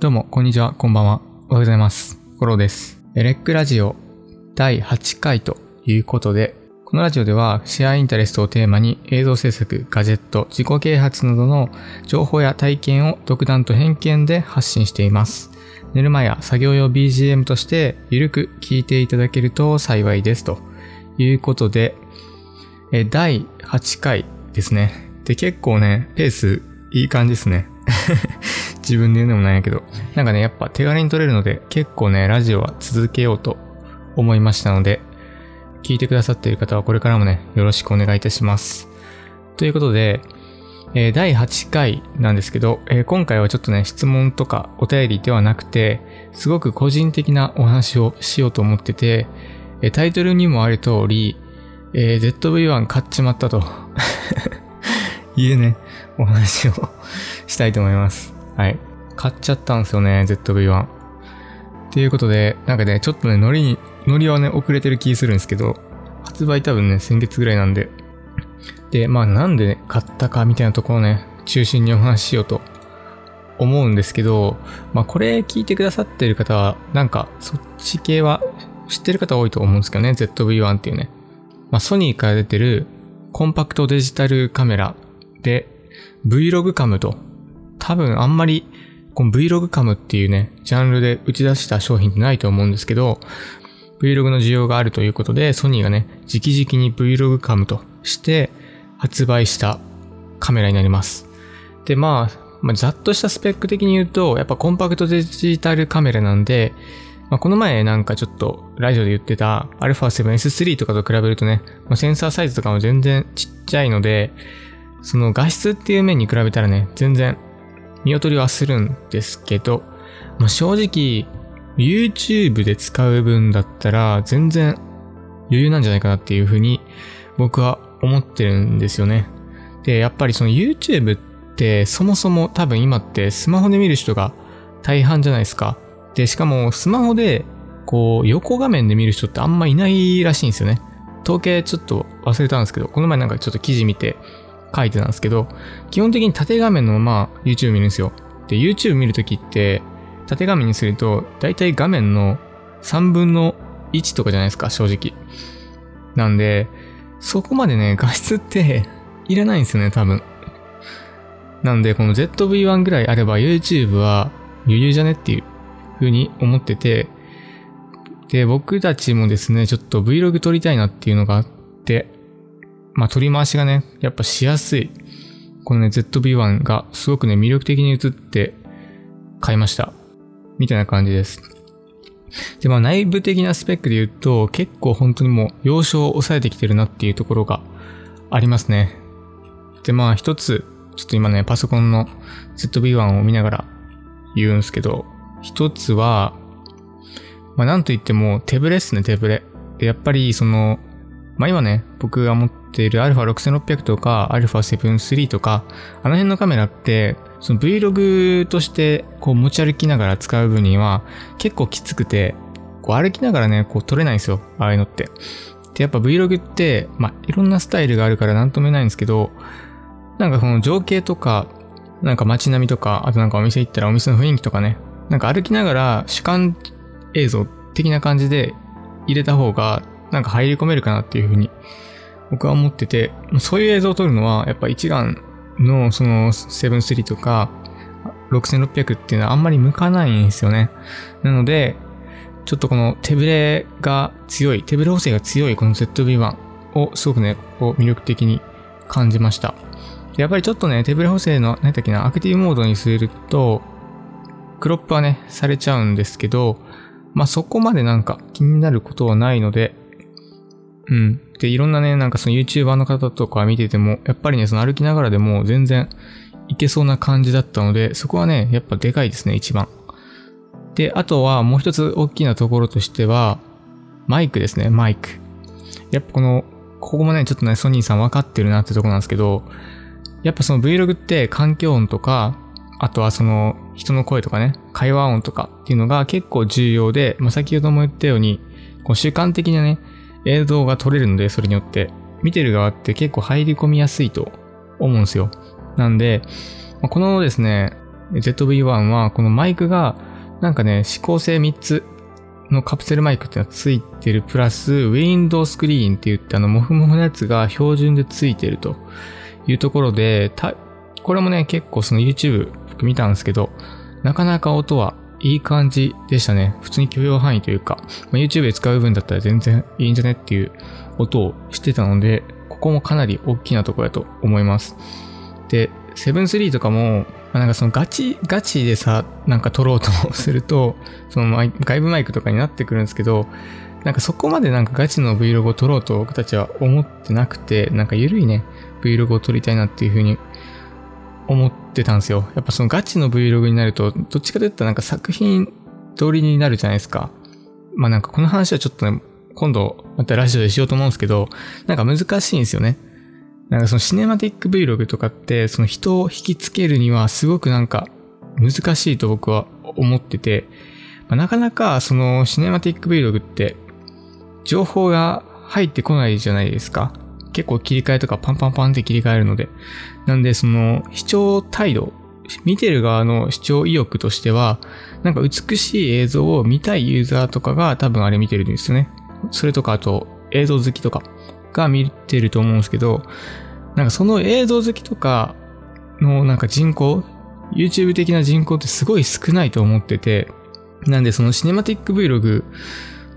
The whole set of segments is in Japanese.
どうも、こんにちは、こんばんは。おはようございます。コロです。エレックラジオ第8回ということで、このラジオではシェアインタレストをテーマに映像制作、ガジェット、自己啓発などの情報や体験を独断と偏見で発信しています。寝る前や作業用 BGM としてゆるく聞いていただけると幸いです。ということで、第8回ですね。で、結構ね、ペースいい感じですね。自分で言うのもなんやけど。なんかね、やっぱ手軽に撮れるので、結構ね、ラジオは続けようと思いましたので、聞いてくださっている方はこれからもね、よろしくお願いいたします。ということで、えー第8回なんですけど、えー今回はちょっとね、質問とかお便りではなくて、すごく個人的なお話をしようと思ってて、えータイトルにもある通り、え ZV-1 買っちまったと。いうね、お話をしたいと思います。はい。買っちゃったんですよね、ZV-1。っていうことで、なんかね、ちょっとね、ノリに、ノリはね、遅れてる気するんですけど、発売多分ね、先月ぐらいなんで。で、まあなんで、ね、買ったかみたいなところをね、中心にお話ししようと思うんですけど、まあこれ聞いてくださってる方は、なんかそっち系は知ってる方多いと思うんですけどね、ZV-1 っていうね。まあソニーから出てるコンパクトデジタルカメラで Vlog カムと多分あんまりこの Vlog カムっていうね、ジャンルで打ち出した商品ってないと思うんですけど、Vlog の需要があるということで、ソニーがね、直々に Vlog カムとして発売したカメラになります。で、まあ、まあ、ざっとしたスペック的に言うと、やっぱコンパクトデジタルカメラなんで、まあ、この前なんかちょっとラジオで言ってた α7S3 とかと比べるとね、まあ、センサーサイズとかも全然ちっちゃいので、その画質っていう面に比べたらね、全然見劣りはするんですけど、まあ、正直 YouTube で使う分だったら全然余裕なんじゃないかなっていうふうに僕は思ってるんですよね。で、やっぱりその YouTube ってそもそも多分今ってスマホで見る人が大半じゃないですか。で、しかもスマホでこう横画面で見る人ってあんまいないらしいんですよね。統計ちょっと忘れたんですけど、この前なんかちょっと記事見て書いてたんですけど、基本的に縦画面のまま YouTube 見るんですよ。で、YouTube 見るときって縦画面にすると大体画面の3分の1とかじゃないですか、正直。なんで、そこまでね、画質って いらないんですよね、多分。なんで、この ZV-1 ぐらいあれば YouTube は余裕じゃねっていう風に思ってて、で、僕たちもですね、ちょっと Vlog 撮りたいなっていうのがあって、まあ、撮り回しがね、やっぱしやすい。このね、ZV-1 がすごくね、魅力的に映って買いました。みたいな感じです。で、まあ内部的なスペックで言うと、結構本当にもう要所を抑えてきてるなっていうところがありますね。で、まあ一つ、ちょっと今ね、パソコンの ZV-1 を見ながら言うんですけど、一つは、まあなんと言っても手ブレっすね、手ブレ。で、やっぱりその、まあ今ね、僕が持っている α6600 とか α7-3 とか、あの辺のカメラって、その Vlog としてこう持ち歩きながら使う分には結構きつくて、こう歩きながらね、こう撮れないんですよ、ああいうのって。で、やっぱ Vlog って、まあいろんなスタイルがあるからなんとも言えないんですけど、なんかこの情景とか、なんか街並みとか、あとなんかお店行ったらお店の雰囲気とかね、なんか歩きながら主観映像的な感じで入れた方がなんか入り込めるかなっていうふうに僕は思ってて、そういう映像を撮るのはやっぱ一眼のその7-3とか6600っていうのはあんまり向かないんですよね。なので、ちょっとこの手ブレが強い、手ブレ補正が強いこの ZV-1 をすごくね、こう魅力的に感じました。やっぱりちょっとね、手ブレ補正の、何だっけな、アクティブモードにすると、クロップはね、されちゃうんですけど、まあ、そこまでなんか気になることはないので、うん。で、いろんなね、なんかその YouTuber の方とか見てても、やっぱりね、その歩きながらでも全然いけそうな感じだったので、そこはね、やっぱでかいですね、一番。で、あとはもう一つ大きなところとしては、マイクですね、マイク。やっぱこの、ここもね、ちょっとね、ソニーさん分かってるなってとこなんですけど、やっぱその Vlog って環境音とか、あとはその人の声とかね、会話音とかっていうのが結構重要で、まあ、先ほども言ったように、こう主観的なね、映像が撮れるので、それによって、見てる側って結構入り込みやすいと思うんですよ。なんで、このですね、ZV-1 はこのマイクがなんかね、指向性3つのカプセルマイクってのがついてる。プラス、ウィンドウスクリーンって言ってあの、モフモフのやつが標準でついてると。いうところで、これもね、結構その YouTube 見たんですけど、なかなか音はいい感じでしたね。普通に許容範囲というか、ま、YouTube で使う分だったら全然いいんじゃねっていう音をしてたので、ここもかなり大きなところだと思います。で、7-3とかも、まあ、なんかそのガチ、ガチでさ、なんか撮ろうとすると、その外部マイクとかになってくるんですけど、なんかそこまでなんかガチの Vlog を撮ろうと僕たちは思ってなくて、なんか緩いね、Vlog を撮りたいなっていうふうに思ってたんですよ。やっぱそのガチの Vlog になると、どっちかというとなんか作品通りになるじゃないですか。まあなんかこの話はちょっとね、今度またラジオでしようと思うんですけど、なんか難しいんですよね。なんかそのシネマティック Vlog とかって、その人を引きつけるにはすごくなんか難しいと僕は思ってて、まあ、なかなかそのシネマティック Vlog って情報が入ってこないじゃないですか。結構切り替えとかパンパンパンって切り替えるので。なんでその視聴態度、見てる側の視聴意欲としては、なんか美しい映像を見たいユーザーとかが多分あれ見てるんですよね。それとかあと映像好きとかが見てると思うんですけど、なんかその映像好きとかのなんか人口、YouTube 的な人口ってすごい少ないと思ってて、なんでそのシネマティック Vlog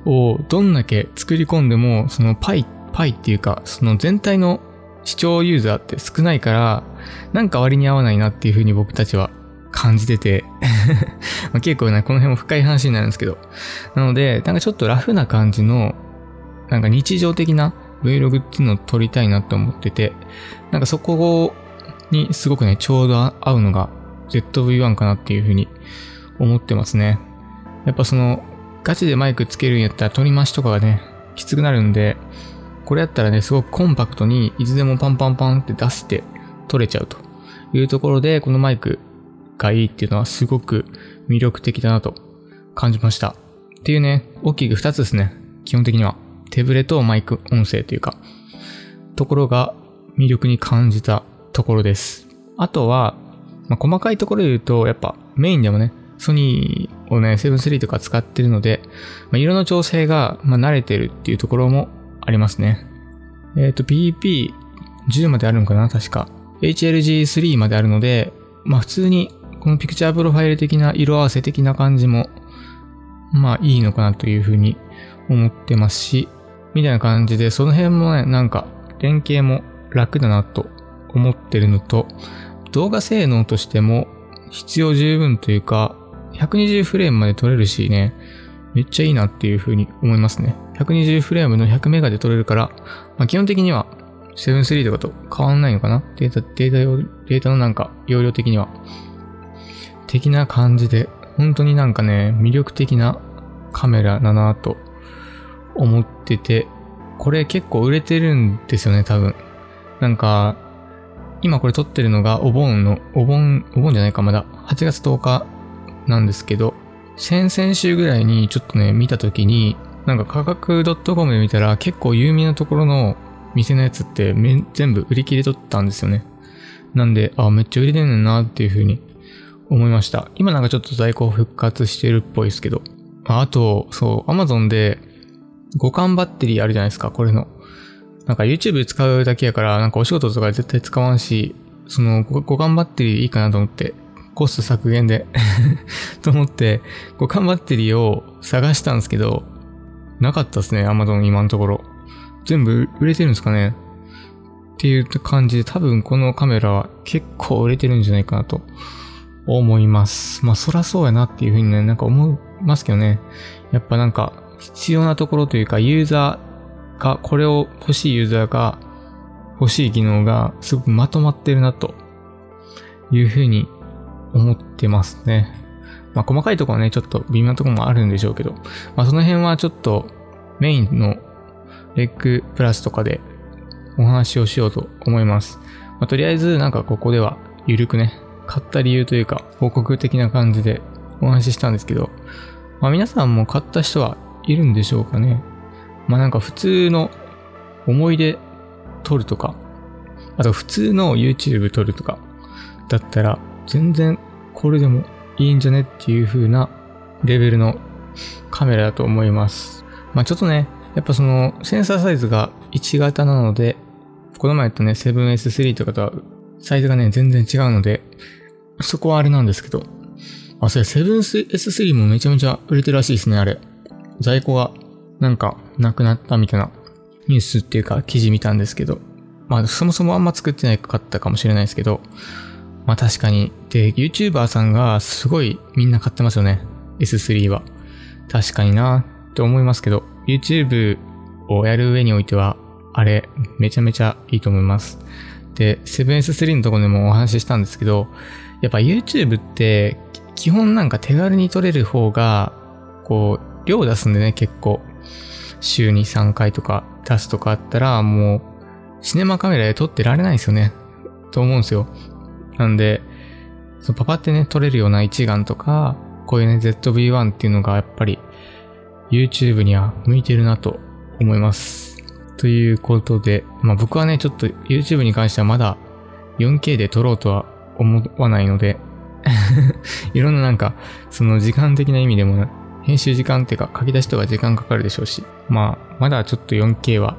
をどんだけ作り込んでも、そのパイ、パイっていうか、その全体の視聴ユーザーって少ないから、なんか割に合わないなっていうふうに僕たちは感じてて 結構ね、この辺も深い話になるんですけど。なので、なんかちょっとラフな感じの、なんか日常的な Vlog っていうのを撮りたいなって思ってて、なんかそこにすごくね、ちょうど合うのが ZV-1 かなっていうふうに思ってますね。やっぱその、ガチでマイクつけるんやったら取り回しとかがね、きつくなるんで、これやったらね、すごくコンパクトにいつでもパンパンパンって出して取れちゃうというところで、このマイクがいいっていうのはすごく魅力的だなと感じました。っていうね、大きく2つですね。基本的には。手ブレとマイク音声というか、ところが魅力に感じたところです。あとは、まあ、細かいところで言うと、やっぱメインでもね、ソニーをね、7-3とか使ってるので、まあ、色の調整が、まあ、慣れてるっていうところもありますね。えっ、ー、と、PP10 まであるのかな確か。HLG3 まであるので、まあ普通にこのピクチャープロファイル的な色合わせ的な感じも、まあいいのかなというふうに思ってますし、みたいな感じで、その辺もね、なんか連携も楽だなと思ってるのと、動画性能としても必要十分というか、120フレームまで撮れるしね、めっちゃいいなっていう風に思いますね。120フレームの100メガで撮れるから、まあ、基本的には7.3とかと変わんないのかな？データ、データ用、データのなんか容量的には。的な感じで、本当になんかね、魅力的なカメラだなと思ってて、これ結構売れてるんですよね、多分。なんか、今これ撮ってるのがお盆の、お盆、お盆じゃないか、まだ。8月10日なんですけど、先々週ぐらいにちょっとね、見たときに、なんか価格 .com で見たら結構有名なところの店のやつって全部売り切れとったんですよね。なんで、あ、めっちゃ売れてんねんなっていう風に思いました。今なんかちょっと在庫復活してるっぽいですけど。あと、そう、Amazon で互換バッテリーあるじゃないですか、これの。なんか YouTube 使うだけやから、なんかお仕事とか絶対使わんし、その互換バッテリーいいかなと思って、コスト削減で と思って、互換バッテリーを探したんですけど、なかったですね、Amazon 今のところ。全部売れてるんですかねっていう感じで多分このカメラは結構売れてるんじゃないかなと思います。まあそらそうやなっていうふうにね、なんか思いますけどね。やっぱなんか必要なところというかユーザーが、これを欲しいユーザーが欲しい機能がすごくまとまってるなというふうに思ってますね。まあ細かいところはね、ちょっと微妙なところもあるんでしょうけど、まあその辺はちょっとメインのレッグプラスとかでお話をしようと思います。まあ、とりあえずなんかここではゆるくね、買った理由というか報告的な感じでお話ししたんですけど、まあ皆さんも買った人はいるんでしょうかね。まあなんか普通の思い出撮るとか、あと普通の YouTube 撮るとかだったら全然これでもいいんじゃねっていう風なレベルのカメラだと思います。まあちょっとね、やっぱそのセンサーサイズが1型なので、この前言ったね、7S3 とかとはサイズがね、全然違うので、そこはあれなんですけど、あ、それ 7S3 もめちゃめちゃ売れてるらしいですね、あれ。在庫がなんかなくなったみたいなニュースっていうか記事見たんですけど、まあそもそもあんま作ってなかったかもしれないですけど、まあ確かに。で、YouTuber さんがすごいみんな買ってますよね。S3 は。確かになって思いますけど、YouTube をやる上においては、あれ、めちゃめちゃいいと思います。で、7S3 のところでもお話ししたんですけど、やっぱ YouTube って基本なんか手軽に撮れる方が、こう、量出すんでね、結構。週に3回とか出すとかあったら、もう、シネマカメラで撮ってられないですよね。と思うんですよ。なんで、そのパパってね、撮れるような一眼とか、こういうね、ZV-1 っていうのがやっぱり YouTube には向いてるなと思います。ということで、まあ僕はね、ちょっと YouTube に関してはまだ 4K で撮ろうとは思わないので いろんななんか、その時間的な意味でも、編集時間っていうか書き出しとか時間かかるでしょうし、まあ、まだちょっと 4K は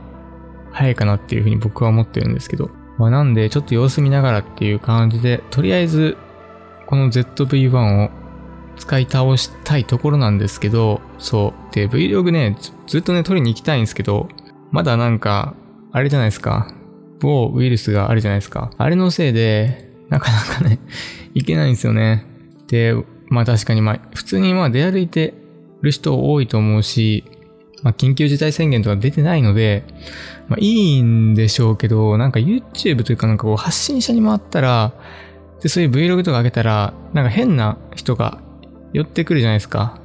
早いかなっていうふうに僕は思ってるんですけど、まあなんでちょっと様子見ながらっていう感じで、とりあえずこの ZV-1 を使い倒したいところなんですけど、そう。で、Vlog ね、ずっとね、撮りに行きたいんですけど、まだなんか、あれじゃないですか。某ウイルスがあるじゃないですか。あれのせいで、なかなかね、いけないんですよね。で、まあ確かにまあ、普通にまあ出歩いてる人多いと思うし、まあ緊急事態宣言とか出てないので、まあいいんでしょうけど、なんか YouTube というかなんかこう発信者に回ったら、で、そういう Vlog とか上げたら、なんか変な人が寄ってくるじゃないですか。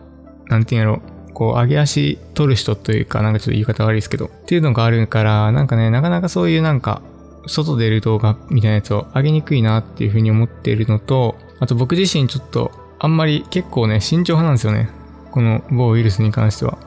なんていうんやろ。こう、上げ足取る人というか、なんかちょっと言い方悪いですけど。っていうのがあるから、なんかね、なかなかそういうなんか、外出る動画みたいなやつを上げにくいなっていうふうに思っているのと、あと僕自身ちょっと、あんまり結構ね、慎重派なんですよね。この某ウイルスに関しては。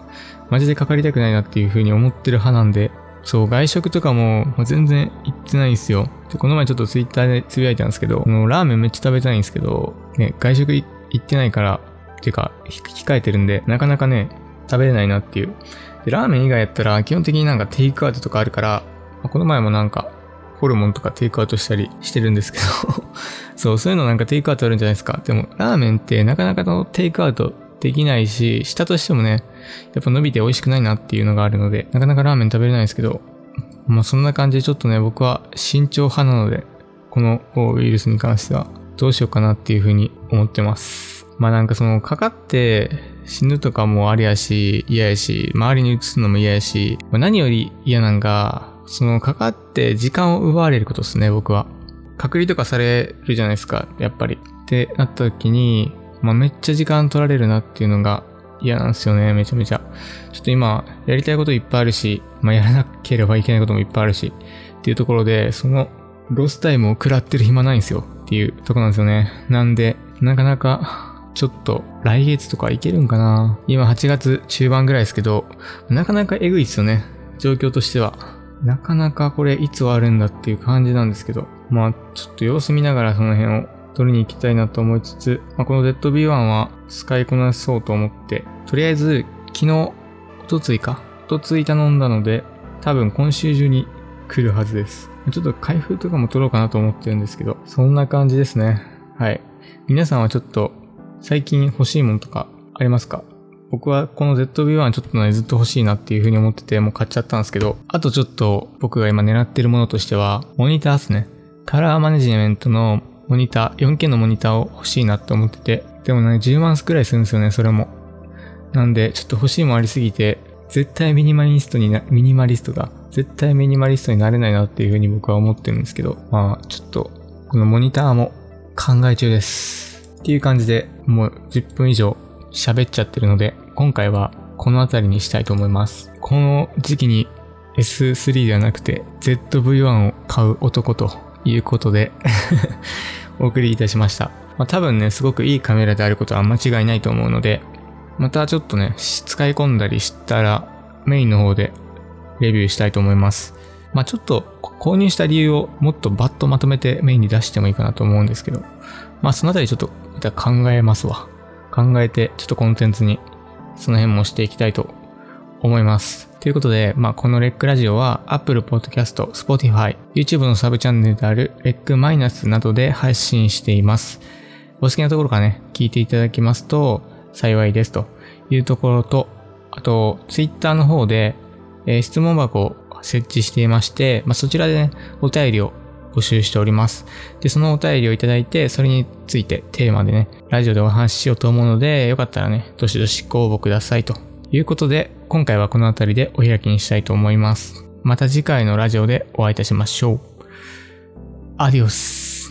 マジでかかりたくないなっていうふうに思ってる派なんで、そう、外食とかも全然行ってないんですよ。で、この前ちょっとツイッターでつぶやいたんですけど、このラーメンめっちゃ食べたいんですけど、ね、外食行ってないから、ていうか、控えてるんで、なかなかね、食べれないなっていう。で、ラーメン以外やったら、基本的になんかテイクアウトとかあるから、この前もなんか、ホルモンとかテイクアウトしたりしてるんですけど そう、そういうのなんかテイクアウトあるんじゃないですか。でも、ラーメンってなかなかのテイクアウトできないし、したとしてもね、やっぱ伸びて美味しくないなっていうのがあるので、なかなかラーメン食べれないですけど、まあそんな感じでちょっとね、僕は慎重派なので、このウイルスに関してはどうしようかなっていうふうに思ってます。まあなんかそのかかって死ぬとかもありやし、嫌やし、周りに移すのも嫌やし、まあ、何より嫌なんか、そのかかって時間を奪われることですね、僕は。隔離とかされるじゃないですか、やっぱり。ってなった時に、まあ、めっちゃ時間取られるなっていうのが嫌なんですよね、めちゃめちゃ。ちょっと今、やりたいこといっぱいあるし、まあ、やらなければいけないこともいっぱいあるし、っていうところで、その、ロスタイムを食らってる暇ないんですよっていうとこなんですよね。なんで、なかなか、ちょっと、来月とかいけるんかな今8月中盤ぐらいですけど、なかなかえぐいっすよね。状況としては。なかなかこれいつ終わるんだっていう感じなんですけど、まあちょっと様子見ながらその辺を取りに行きたいなと思いつつ、まあ、この ZB-1 は使いこなそうと思って、とりあえず昨日、おとついか、おとつい頼んだので、多分今週中に来るはずです。ちょっと開封とかも取ろうかなと思ってるんですけど、そんな感じですね。はい。皆さんはちょっと最近欲しいものとかありますか？僕はこの ZB-1 ちょっとね、ずっと欲しいなっていう風に思ってて、もう買っちゃったんですけど、あとちょっと僕が今狙ってるものとしては、モニターですね。カラーマネジメントのモニター、4K のモニターを欲しいなって思ってて、でもね、10万くらいするんですよね、それも。なんで、ちょっと欲しいもありすぎて、絶対ミニマリストにな、ミニマリストが、絶対ミニマリストになれないなっていう風に僕は思ってるんですけど、まあ、ちょっと、このモニターも考え中です。っていう感じで、もう10分以上喋っちゃってるので、今回はこの辺りにしたいと思います。この時期に S3 ではなくて ZV-1 を買う男ということでお送りいたしました。まあ、多分ね、すごくいいカメラであることは間違いないと思うので、またちょっとね、使い込んだりしたらメインの方でレビューしたいと思います。まあ、ちょっと購入した理由をもっとバッとまとめてメインに出してもいいかなと思うんですけど、まあそのあたりちょっと考えますわ。考えて、ちょっとコンテンツにその辺もしていきたいと思います。ということで、まあ、このレックラジオは Apple Podcast、Spotify、YouTube のサブチャンネルであるレックマイナスなどで配信しています。お好きなところからね、聞いていただきますと幸いですというところと、あと、Twitter の方で、えー、質問箱を設置していまして、まあ、そちらでね、お便りを募集しております。で、そのお便りをいただいて、それについてテーマでね、ラジオでお話ししようと思うので、よかったらね、どしどしご応募くださいということで、今回はこの辺りでお開きにしたいと思います。また次回のラジオでお会いいたしましょう。アディオス。